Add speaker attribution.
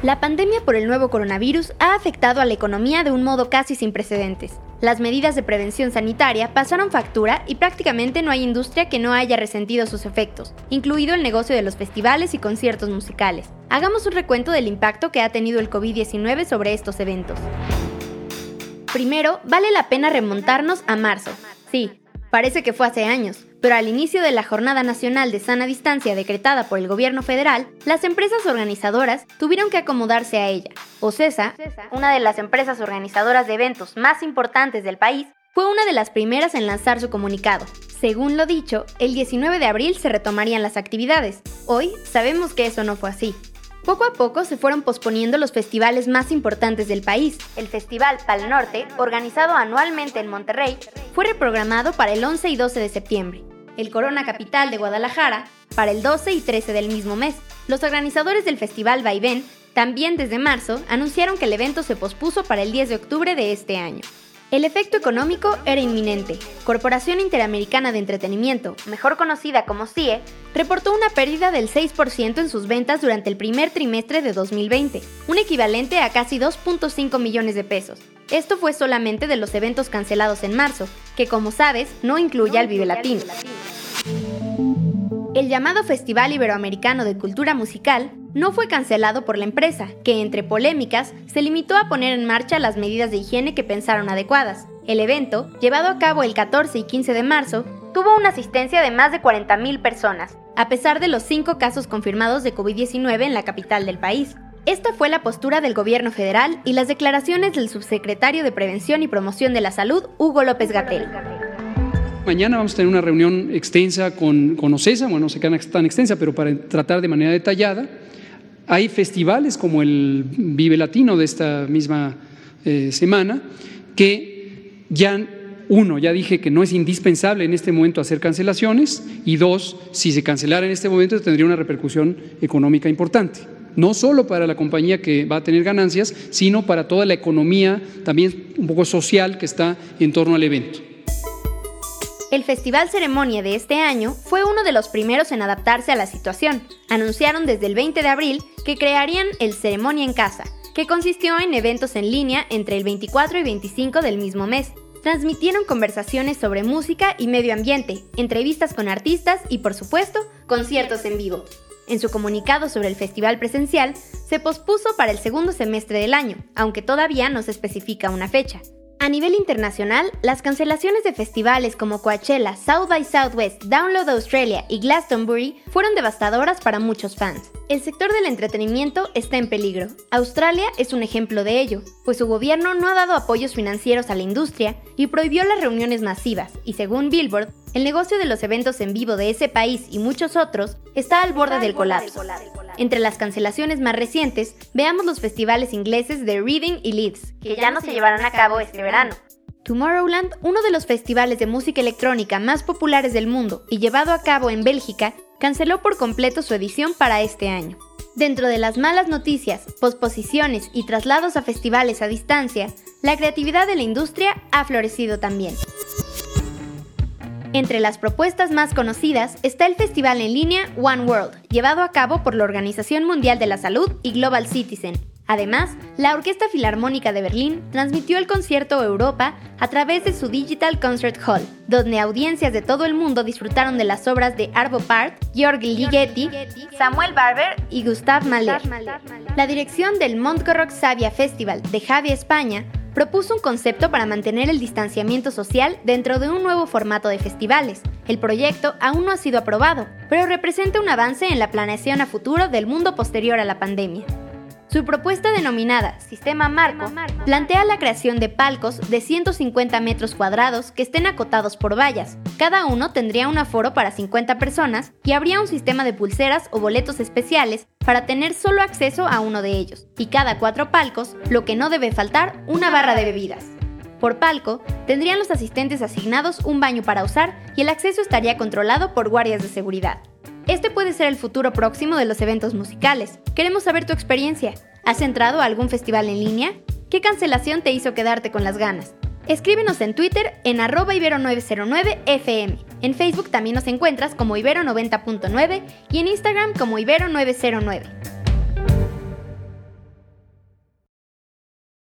Speaker 1: La pandemia por el nuevo coronavirus ha afectado a la economía de un modo casi sin precedentes. Las medidas de prevención sanitaria pasaron factura y prácticamente no hay industria que no haya resentido sus efectos, incluido el negocio de los festivales y conciertos musicales. Hagamos un recuento del impacto que ha tenido el COVID-19 sobre estos eventos. Primero, vale la pena remontarnos a marzo. Sí, parece que fue hace años, pero al inicio de la Jornada Nacional de Sana Distancia decretada por el gobierno federal, las empresas organizadoras tuvieron que acomodarse a ella. OCESA, una de las empresas organizadoras de eventos más importantes del país, fue una de las primeras en lanzar su comunicado. Según lo dicho, el 19 de abril se retomarían las actividades. Hoy sabemos que eso no fue así. Poco a poco se fueron posponiendo los festivales más importantes del país. El Festival Pal Norte, organizado anualmente en Monterrey, fue reprogramado para el 11 y 12 de septiembre. El Corona Capital de Guadalajara, para el 12 y 13 del mismo mes. Los organizadores del Festival Vaivén, también desde marzo, anunciaron que el evento se pospuso para el 10 de octubre de este año. El efecto económico era inminente. Corporación Interamericana de Entretenimiento, mejor conocida como CIE, reportó una pérdida del 6% en sus ventas durante el primer trimestre de 2020, un equivalente a casi 2.5 millones de pesos. Esto fue solamente de los eventos cancelados en marzo, que como sabes no incluye al Vive Latino. El llamado Festival Iberoamericano de Cultura Musical no fue cancelado por la empresa, que entre polémicas se limitó a poner en marcha las medidas de higiene que pensaron adecuadas. El evento, llevado a cabo el 14 y 15 de marzo, tuvo una asistencia de más de 40.000 personas, a pesar de los cinco casos confirmados de COVID-19 en la capital del país. Esta fue la postura del gobierno federal y las declaraciones del subsecretario de Prevención y Promoción de la Salud, Hugo López Gatel.
Speaker 2: Mañana vamos a tener una reunión extensa con, con OCESA, bueno, no sé qué tan extensa, pero para tratar de manera detallada hay festivales como el Vive Latino de esta misma eh, semana que ya, uno, ya dije que no es indispensable en este momento hacer cancelaciones y dos, si se cancelara en este momento tendría una repercusión económica importante no solo para la compañía que va a tener ganancias, sino para toda la economía también un poco social que está en torno al evento.
Speaker 1: El Festival Ceremonia de este año fue uno de los primeros en adaptarse a la situación. Anunciaron desde el 20 de abril que crearían el Ceremonia en Casa, que consistió en eventos en línea entre el 24 y 25 del mismo mes. Transmitieron conversaciones sobre música y medio ambiente, entrevistas con artistas y, por supuesto, conciertos en vivo. En su comunicado sobre el festival presencial, se pospuso para el segundo semestre del año, aunque todavía no se especifica una fecha. A nivel internacional, las cancelaciones de festivales como Coachella, South by Southwest, Download Australia y Glastonbury fueron devastadoras para muchos fans. El sector del entretenimiento está en peligro. Australia es un ejemplo de ello, pues su gobierno no ha dado apoyos financieros a la industria y prohibió las reuniones masivas, y según Billboard, el negocio de los eventos en vivo de ese país y muchos otros está al borde del colapso. Entre las cancelaciones más recientes, veamos los festivales ingleses de Reading y Leeds, que ya no se llevarán a cabo este verano. Tomorrowland, uno de los festivales de música electrónica más populares del mundo y llevado a cabo en Bélgica, canceló por completo su edición para este año. Dentro de las malas noticias, posposiciones y traslados a festivales a distancia, la creatividad de la industria ha florecido también. Entre las propuestas más conocidas está el festival en línea One World, llevado a cabo por la Organización Mundial de la Salud y Global Citizen. Además, la Orquesta Filarmónica de Berlín transmitió el concierto Europa a través de su Digital Concert Hall, donde audiencias de todo el mundo disfrutaron de las obras de Arvo Part, Georgi Ligeti, Samuel Barber y Gustav Mahler. La dirección del Montcorrock Savia Festival de Javi España propuso un concepto para mantener el distanciamiento social dentro de un nuevo formato de festivales. El proyecto aún no ha sido aprobado, pero representa un avance en la planeación a futuro del mundo posterior a la pandemia. Su propuesta denominada Sistema Marco plantea la creación de palcos de 150 metros cuadrados que estén acotados por vallas. Cada uno tendría un aforo para 50 personas y habría un sistema de pulseras o boletos especiales para tener solo acceso a uno de ellos. Y cada cuatro palcos, lo que no debe faltar, una barra de bebidas. Por palco, tendrían los asistentes asignados un baño para usar y el acceso estaría controlado por guardias de seguridad. Este puede ser el futuro próximo de los eventos musicales. Queremos saber tu experiencia. ¿Has entrado a algún festival en línea? ¿Qué cancelación te hizo quedarte con las ganas? Escríbenos en Twitter en arroba ibero909fm. En Facebook también nos encuentras como Ibero90.9 y en Instagram como Ibero909.